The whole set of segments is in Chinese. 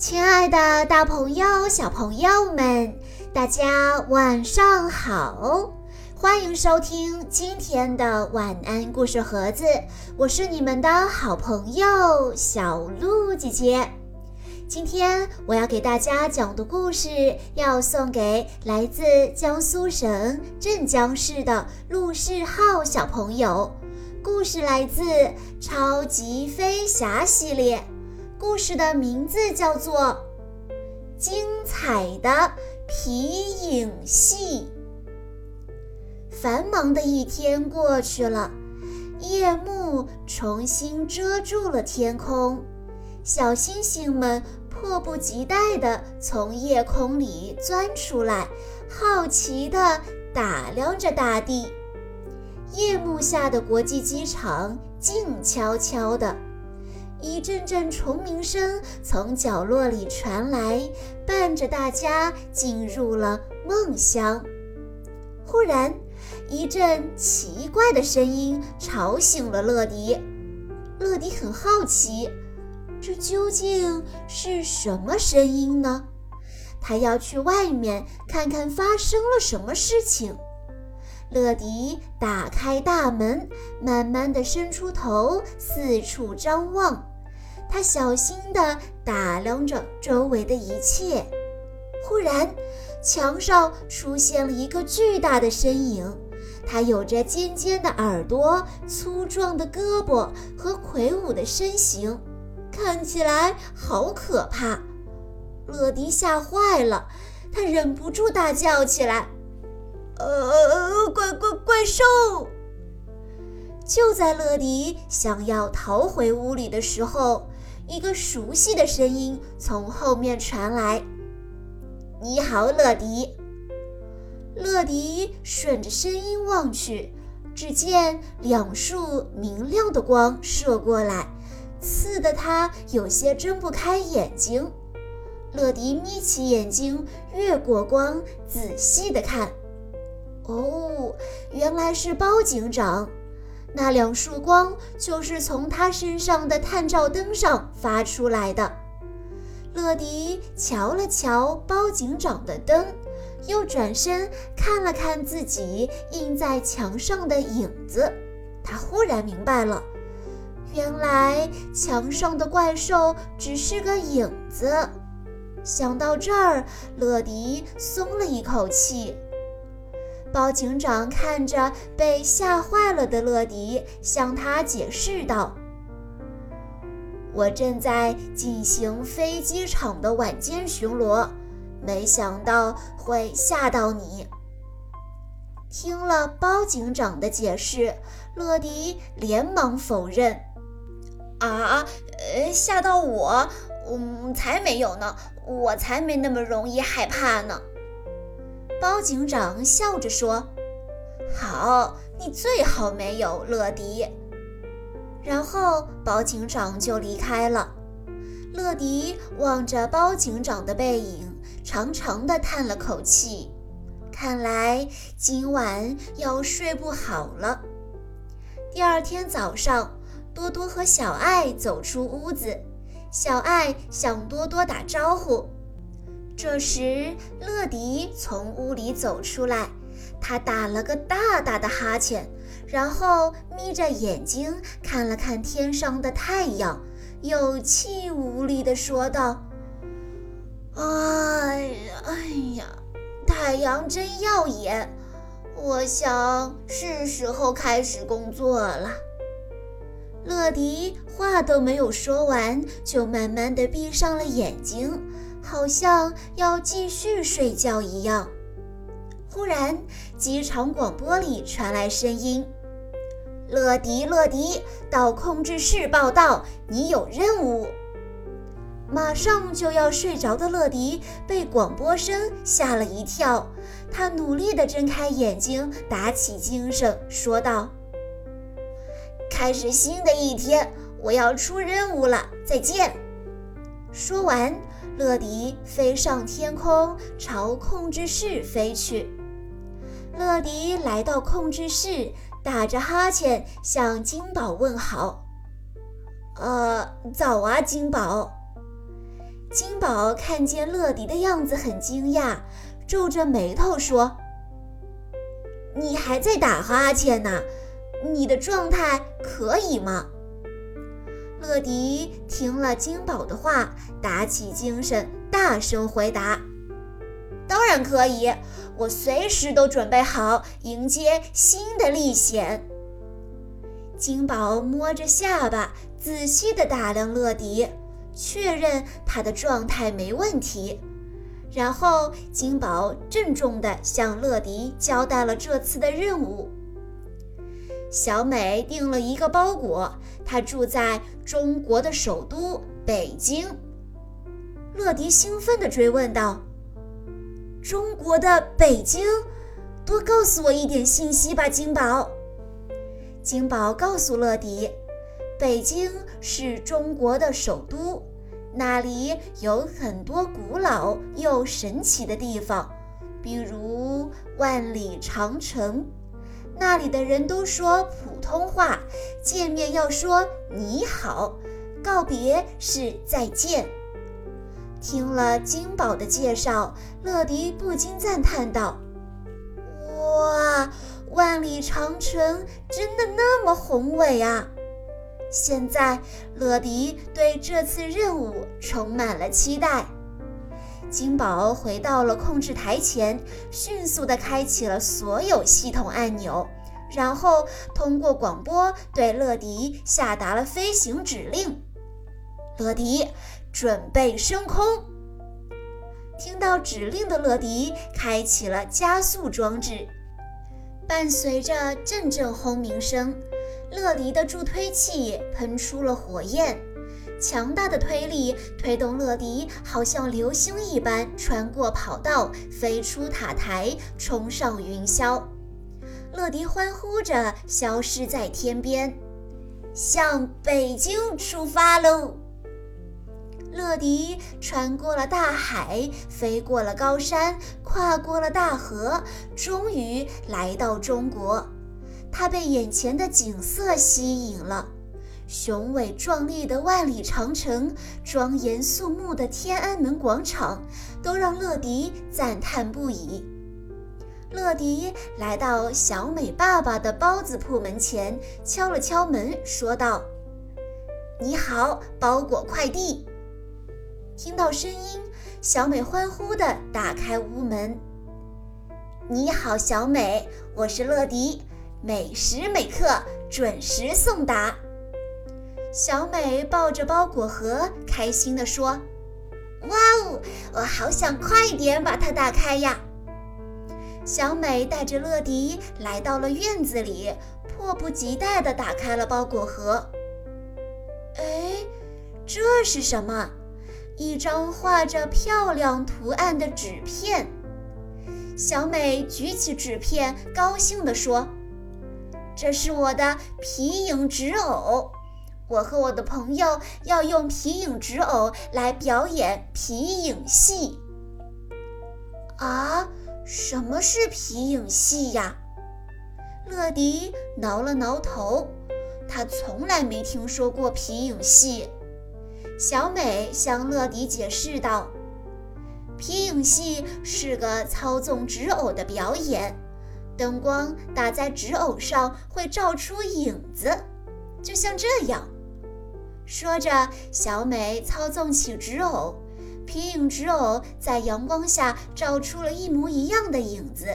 亲爱的，大朋友、小朋友们，大家晚上好！欢迎收听今天的晚安故事盒子，我是你们的好朋友小鹿姐姐。今天我要给大家讲的故事，要送给来自江苏省镇江市的陆世浩小朋友。故事来自《超级飞侠》系列。故事的名字叫做《精彩的皮影戏》。繁忙的一天过去了，夜幕重新遮住了天空，小星星们迫不及待地从夜空里钻出来，好奇地打量着大地。夜幕下的国际机场静悄悄的。一阵阵虫鸣声从角落里传来，伴着大家进入了梦乡。忽然，一阵奇怪的声音吵醒了乐迪。乐迪很好奇，这究竟是什么声音呢？他要去外面看看发生了什么事情。乐迪打开大门，慢慢地伸出头，四处张望。他小心地打量着周围的一切，忽然，墙上出现了一个巨大的身影。它有着尖尖的耳朵、粗壮的胳膊和魁梧的身形，看起来好可怕。乐迪吓坏了，他忍不住大叫起来：“呃，怪怪怪兽！”就在乐迪想要逃回屋里的时候，一个熟悉的声音从后面传来：“你好，乐迪。”乐迪顺着声音望去，只见两束明亮的光射过来，刺得他有些睁不开眼睛。乐迪眯起眼睛，越过光，仔细地看。哦，原来是包警长。那两束光就是从他身上的探照灯上发出来的。乐迪瞧了瞧包警长的灯，又转身看了看自己印在墙上的影子，他忽然明白了，原来墙上的怪兽只是个影子。想到这儿，乐迪松了一口气。包警长看着被吓坏了的乐迪，向他解释道：“我正在进行飞机场的晚间巡逻，没想到会吓到你。”听了包警长的解释，乐迪连忙否认：“啊，呃，吓到我？嗯，才没有呢，我才没那么容易害怕呢。”包警长笑着说：“好，你最好没有，乐迪。”然后包警长就离开了。乐迪望着包警长的背影，长长的叹了口气，看来今晚要睡不好了。第二天早上，多多和小爱走出屋子，小爱向多多打招呼。这时，乐迪从屋里走出来，他打了个大大的哈欠，然后眯着眼睛看了看天上的太阳，有气无力地说道：“哎呀，哎呀，太阳真耀眼，我想是时候开始工作了。”乐迪话都没有说完，就慢慢地闭上了眼睛。好像要继续睡觉一样。忽然，机场广播里传来声音：“乐迪，乐迪，到控制室报道，你有任务。”马上就要睡着的乐迪被广播声吓了一跳，他努力地睁开眼睛，打起精神，说道：“开始新的一天，我要出任务了，再见。”说完。乐迪飞上天空，朝控制室飞去。乐迪来到控制室，打着哈欠向金宝问好：“呃，早啊，金宝。”金宝看见乐迪的样子很惊讶，皱着眉头说：“你还在打哈欠呢？你的状态可以吗？”乐迪听了金宝的话，打起精神，大声回答：“当然可以，我随时都准备好迎接新的历险。”金宝摸着下巴，仔细地打量乐迪，确认他的状态没问题。然后，金宝郑重地向乐迪交代了这次的任务。小美订了一个包裹，她住在中国的首都北京。乐迪兴奋地追问道：“中国的北京，多告诉我一点信息吧，金宝。”金宝告诉乐迪：“北京是中国的首都，那里有很多古老又神奇的地方，比如万里长城。”那里的人都说普通话，见面要说你好，告别是再见。听了金宝的介绍，乐迪不禁赞叹道：“哇，万里长城真的那么宏伟啊！”现在，乐迪对这次任务充满了期待。金宝回到了控制台前，迅速地开启了所有系统按钮，然后通过广播对乐迪下达了飞行指令。乐迪，准备升空。听到指令的乐迪开启了加速装置，伴随着阵阵轰鸣声，乐迪的助推器喷出了火焰。强大的推力推动乐迪，好像流星一般穿过跑道，飞出塔台，冲上云霄。乐迪欢呼着，消失在天边，向北京出发喽！乐迪穿过了大海，飞过了高山，跨过了大河，终于来到中国。他被眼前的景色吸引了。雄伟壮丽的万里长城，庄严肃穆的天安门广场，都让乐迪赞叹不已。乐迪来到小美爸爸的包子铺门前，敲了敲门，说道：“你好，包裹快递。”听到声音，小美欢呼地打开屋门。“你好，小美，我是乐迪，每时每刻准时送达。”小美抱着包裹盒，开心地说：“哇哦，我好想快点把它打开呀！”小美带着乐迪来到了院子里，迫不及待地打开了包裹盒。哎，这是什么？一张画着漂亮图案的纸片。小美举起纸片，高兴地说：“这是我的皮影纸偶。”我和我的朋友要用皮影纸偶来表演皮影戏。啊，什么是皮影戏呀？乐迪挠了挠头，他从来没听说过皮影戏。小美向乐迪解释道：“皮影戏是个操纵纸偶的表演，灯光打在纸偶上会照出影子，就像这样。”说着，小美操纵起纸偶，皮影纸偶在阳光下照出了一模一样的影子。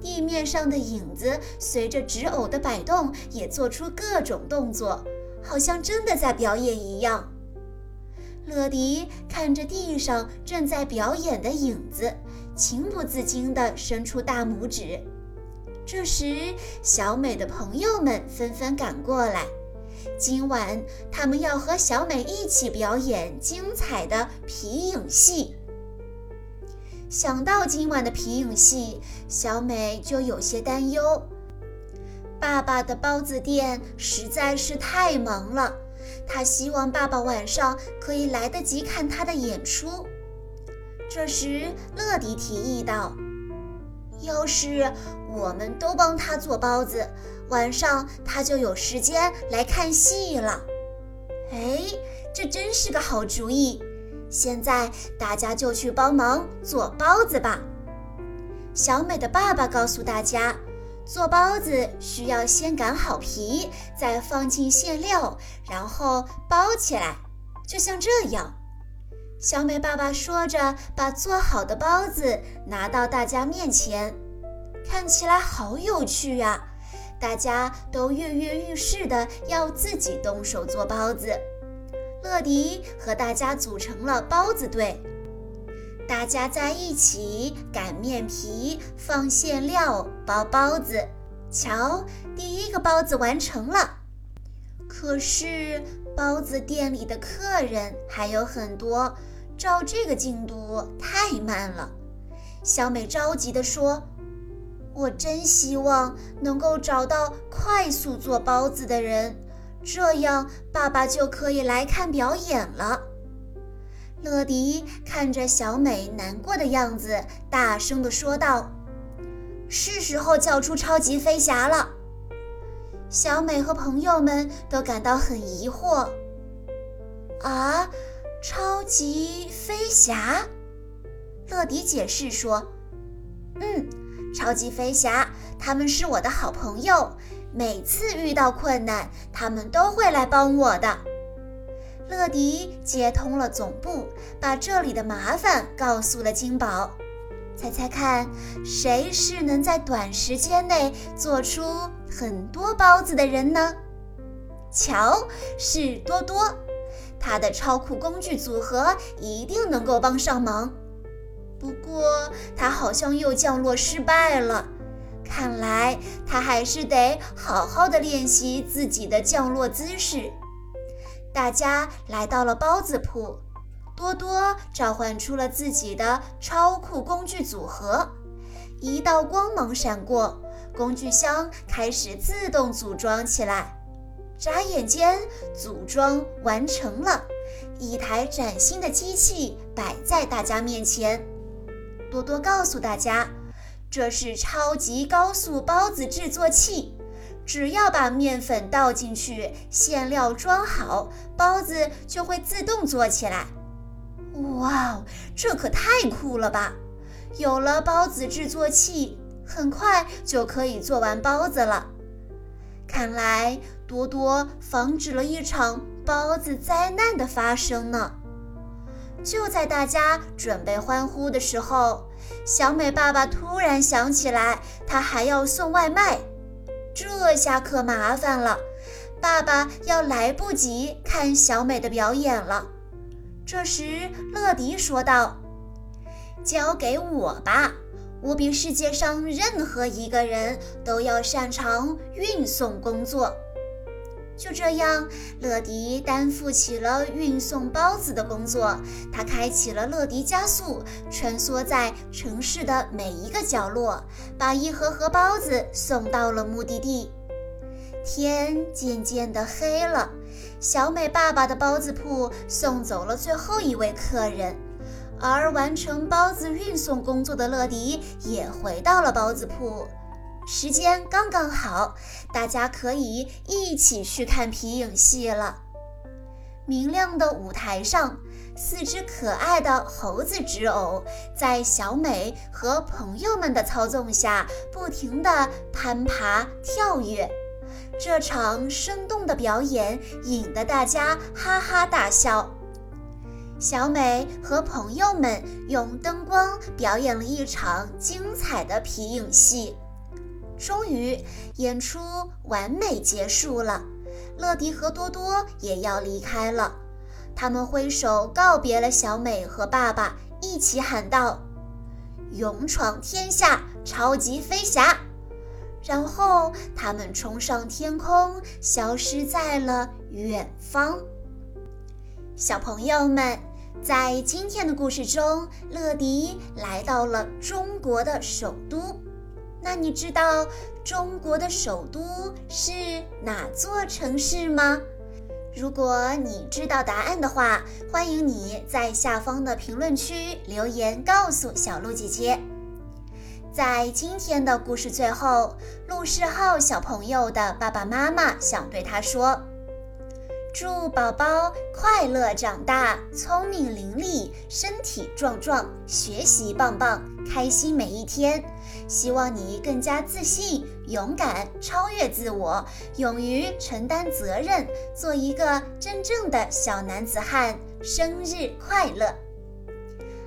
地面上的影子随着纸偶的摆动，也做出各种动作，好像真的在表演一样。乐迪看着地上正在表演的影子，情不自禁地伸出大拇指。这时，小美的朋友们纷纷赶过来。今晚他们要和小美一起表演精彩的皮影戏。想到今晚的皮影戏，小美就有些担忧。爸爸的包子店实在是太忙了，她希望爸爸晚上可以来得及看她的演出。这时，乐迪提议道：“要是我们都帮他做包子。”晚上他就有时间来看戏了。哎，这真是个好主意！现在大家就去帮忙做包子吧。小美的爸爸告诉大家，做包子需要先擀好皮，再放进馅料，然后包起来，就像这样。小美爸爸说着，把做好的包子拿到大家面前，看起来好有趣呀！大家都跃跃欲试的要自己动手做包子。乐迪和大家组成了包子队，大家在一起擀面皮、放馅料、包包子。瞧，第一个包子完成了。可是包子店里的客人还有很多，照这个进度太慢了。小美着急地说。我真希望能够找到快速做包子的人，这样爸爸就可以来看表演了。乐迪看着小美难过的样子，大声地说道：“是时候叫出超级飞侠了。”小美和朋友们都感到很疑惑：“啊，超级飞侠？”乐迪解释说：“嗯。”超级飞侠，他们是我的好朋友。每次遇到困难，他们都会来帮我的。乐迪接通了总部，把这里的麻烦告诉了金宝。猜猜看，谁是能在短时间内做出很多包子的人呢？瞧，是多多，他的超酷工具组合一定能够帮上忙。不过，他好像又降落失败了。看来他还是得好好的练习自己的降落姿势。大家来到了包子铺，多多召唤出了自己的超酷工具组合，一道光芒闪过，工具箱开始自动组装起来。眨眼间，组装完成了，一台崭新的机器摆在大家面前。多多告诉大家，这是超级高速包子制作器，只要把面粉倒进去，馅料装好，包子就会自动做起来。哇，这可太酷了吧！有了包子制作器，很快就可以做完包子了。看来多多防止了一场包子灾难的发生呢。就在大家准备欢呼的时候，小美爸爸突然想起来，他还要送外卖，这下可麻烦了。爸爸要来不及看小美的表演了。这时，乐迪说道：“交给我吧，我比世界上任何一个人都要擅长运送工作。”就这样，乐迪担负起了运送包子的工作。他开启了乐迪加速，穿梭在城市的每一个角落，把一盒盒包子送到了目的地。天渐渐的黑了，小美爸爸的包子铺送走了最后一位客人，而完成包子运送工作的乐迪也回到了包子铺。时间刚刚好，大家可以一起去看皮影戏了。明亮的舞台上，四只可爱的猴子纸偶在小美和朋友们的操纵下，不停地攀爬跳跃。这场生动的表演引得大家哈哈大笑。小美和朋友们用灯光表演了一场精彩的皮影戏。终于，演出完美结束了。乐迪和多多也要离开了，他们挥手告别了小美和爸爸，一起喊道：“勇闯天下，超级飞侠！”然后他们冲上天空，消失在了远方。小朋友们，在今天的故事中，乐迪来到了中国的首都。那你知道中国的首都是哪座城市吗？如果你知道答案的话，欢迎你在下方的评论区留言告诉小鹿姐姐。在今天的故事最后，陆世浩小朋友的爸爸妈妈想对他说：“祝宝宝快乐长大，聪明伶俐，身体壮壮，学习棒棒，开心每一天。希望你更加自信、勇敢，超越自我，勇于承担责任，做一个真正的小男子汉。生日快乐！